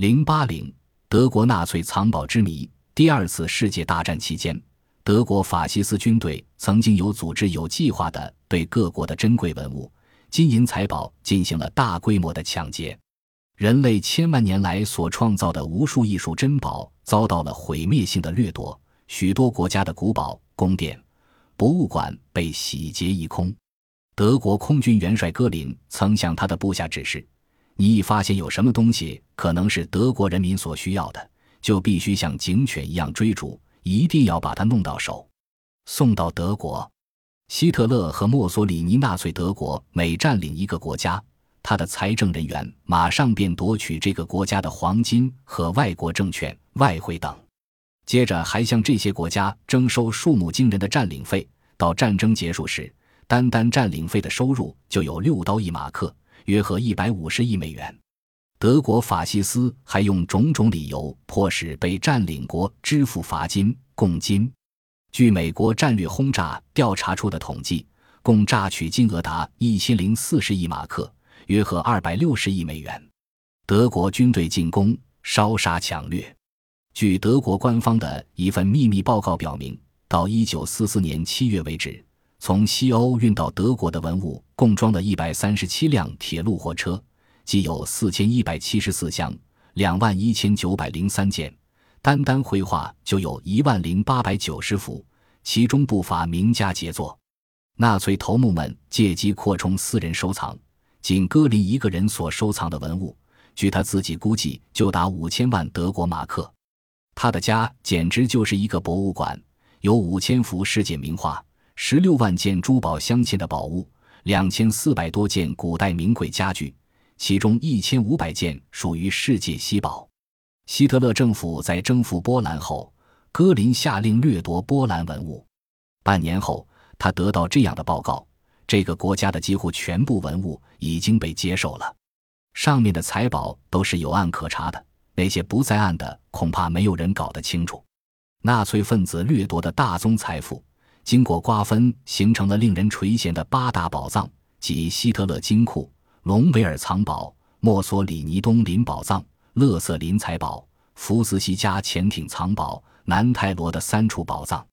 零八零，德国纳粹藏宝之谜。第二次世界大战期间，德国法西斯军队曾经有组织、有计划地对各国的珍贵文物、金银财宝进行了大规模的抢劫。人类千万年来所创造的无数艺术珍宝遭到了毁灭性的掠夺，许多国家的古堡、宫殿、博物馆被洗劫一空。德国空军元帅戈林曾向他的部下指示。你一发现有什么东西可能是德国人民所需要的，就必须像警犬一样追逐，一定要把它弄到手，送到德国。希特勒和墨索里尼纳粹德国每占领一个国家，他的财政人员马上便夺取这个国家的黄金和外国证券、外汇等，接着还向这些国家征收数目惊人的占领费。到战争结束时，单单占领费的收入就有六刀一马克。约合一百五十亿美元。德国法西斯还用种种理由迫使被占领国支付罚金、贡金。据美国战略轰炸调查出的统计，共榨取金额达一千零四十亿马克，约合二百六十亿美元。德国军队进攻、烧杀抢掠。据德国官方的一份秘密报告表明，到一九四四年七月为止。从西欧运到德国的文物共装了一百三十七辆铁路货车，即有四千一百七十四箱，两万一千九百零三件。单单绘画就有一万零八百九十幅，其中不乏名家杰作。纳粹头目们借机扩充私人收藏，仅戈林一个人所收藏的文物，据他自己估计就达五千万德国马克。他的家简直就是一个博物馆，有五千幅世界名画。十六万件珠宝镶嵌的宝物，两千四百多件古代名贵家具，其中一千五百件属于世界稀宝。希特勒政府在征服波兰后，戈林下令掠夺波兰文物。半年后，他得到这样的报告：这个国家的几乎全部文物已经被接受了，上面的财宝都是有案可查的，那些不在案的，恐怕没有人搞得清楚。纳粹分子掠夺的大宗财富。经过瓜分，形成了令人垂涎的八大宝藏，即希特勒金库、隆维尔藏宝、墨索里尼东林宝藏、勒瑟林财宝、福斯西加潜艇藏宝、南泰罗的三处宝藏。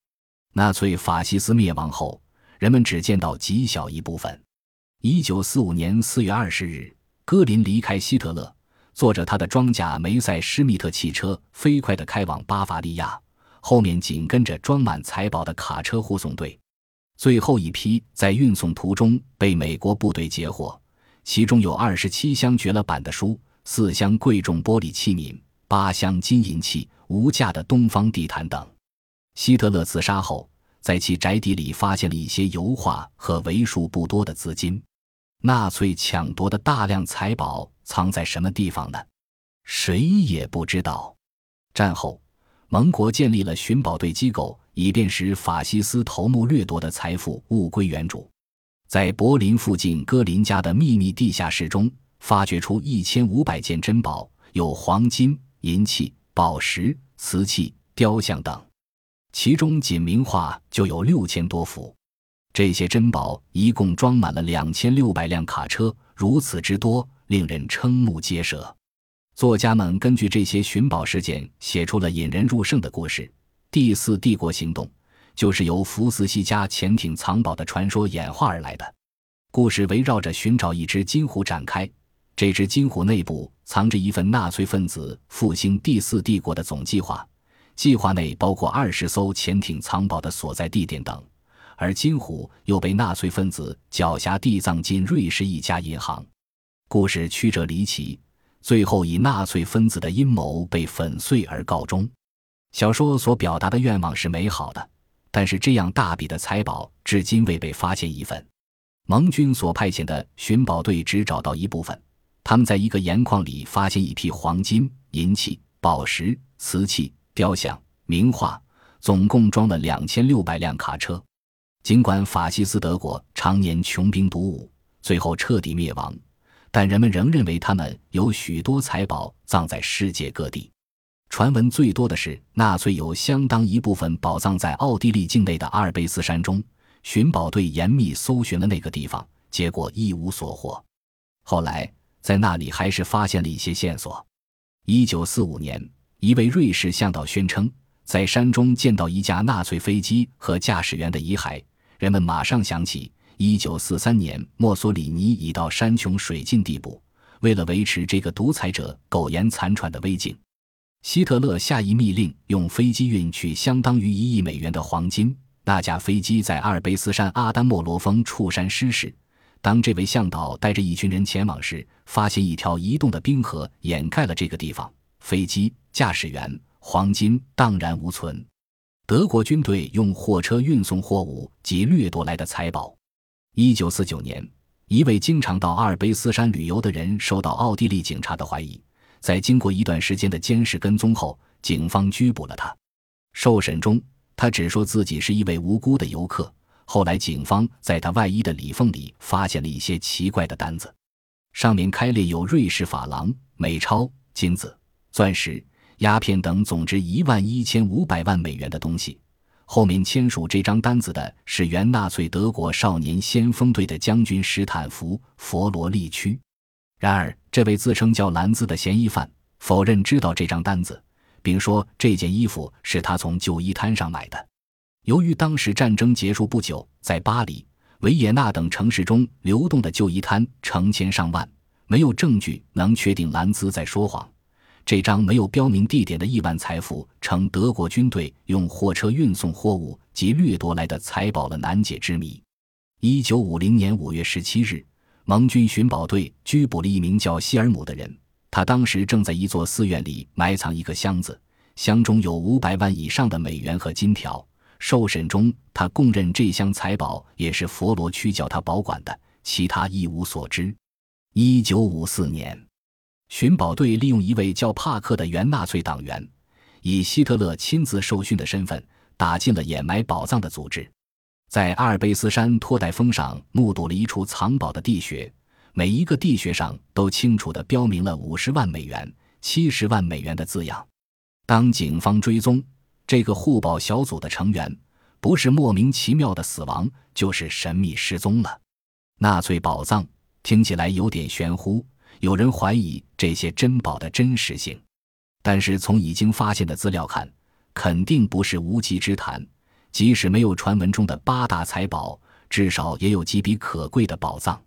纳粹法西斯灭亡后，人们只见到极小一部分。一九四五年四月二十日，戈林离开希特勒，坐着他的装甲梅赛施密特汽车，飞快地开往巴伐利亚。后面紧跟着装满财宝的卡车护送队，最后一批在运送途中被美国部队截获，其中有二十七箱绝了版的书，四箱贵重玻璃器皿，八箱金银器、无价的东方地毯等。希特勒自杀后，在其宅邸里发现了一些油画和为数不多的资金。纳粹抢夺的大量财宝藏在什么地方呢？谁也不知道。战后。盟国建立了寻宝队机构，以便使法西斯头目掠夺的财富物归原主。在柏林附近戈林家的秘密地下室中，发掘出一千五百件珍宝，有黄金、银器、宝石、瓷器、雕像等，其中仅名画就有六千多幅。这些珍宝一共装满了两千六百辆卡车，如此之多，令人瞠目结舌。作家们根据这些寻宝事件写出了引人入胜的故事。第四帝国行动就是由福斯西加潜艇藏宝的传说演化而来的。故事围绕着寻找一只金虎展开。这只金虎内部藏着一份纳粹分子复兴第四帝国的总计划，计划内包括二十艘潜艇藏宝的所在地点等。而金虎又被纳粹分子狡黠地藏进瑞士一家银行。故事曲折离奇。最后以纳粹分子的阴谋被粉碎而告终。小说所表达的愿望是美好的，但是这样大笔的财宝至今未被发现一份。盟军所派遣的寻宝队只找到一部分，他们在一个盐矿里发现一批黄金、银器、宝石、瓷器、雕像、名画，总共装了两千六百辆卡车。尽管法西斯德国常年穷兵黩武，最后彻底灭亡。但人们仍认为他们有许多财宝葬在世界各地。传闻最多的是，纳粹有相当一部分宝藏在奥地利境内的阿尔卑斯山中。寻宝队严密搜寻了那个地方，结果一无所获。后来在那里还是发现了一些线索。一九四五年，一位瑞士向导宣称，在山中见到一架纳粹飞机和驾驶员的遗骸。人们马上想起，一九四三年墨索里尼已到山穷水尽地步。为了维持这个独裁者苟延残喘的威景，希特勒下一密令，用飞机运去相当于一亿美元的黄金。那架飞机在阿尔卑斯山阿丹莫罗峰触山失事。当这位向导带着一群人前往时，发现一条移动的冰河掩盖了这个地方，飞机、驾驶员、黄金荡然无存。德国军队用货车运送货物及掠夺来的财宝。一九四九年，一位经常到阿尔卑斯山旅游的人受到奥地利警察的怀疑，在经过一段时间的监视跟踪后，警方拘捕了他。受审中，他只说自己是一位无辜的游客。后来，警方在他外衣的里缝里发现了一些奇怪的单子，上面开列有瑞士法郎、美钞、金子、钻石、鸦片等总值一万一千五百万美元的东西。后面签署这张单子的是原纳粹德国少年先锋队的将军史坦福·佛罗利区。然而，这位自称叫兰兹的嫌疑犯否认知道这张单子，并说这件衣服是他从旧衣摊上买的。由于当时战争结束不久，在巴黎、维也纳等城市中流动的旧衣摊成千上万，没有证据能确定兰兹在说谎。这张没有标明地点的亿万财富，成德国军队用货车运送货物及掠夺来的财宝的难解之谜。一九五零年五月十七日，盟军寻宝队拘捕了一名叫希尔姆的人，他当时正在一座寺院里埋藏一个箱子，箱中有五百万以上的美元和金条。受审中，他供认这箱财宝也是佛罗区叫他保管的，其他一无所知。一九五四年，寻宝队利用一位叫帕克的原纳粹党员，以希特勒亲自受训的身份，打进了掩埋宝藏的组织，在阿尔卑斯山托代峰上目睹了一处藏宝的地穴，每一个地穴上都清楚地标明了五十万美元、七十万美元的字样。当警方追踪。这个护宝小组的成员，不是莫名其妙的死亡，就是神秘失踪了。纳粹宝藏听起来有点玄乎，有人怀疑这些珍宝的真实性。但是从已经发现的资料看，肯定不是无稽之谈。即使没有传闻中的八大财宝，至少也有几笔可贵的宝藏。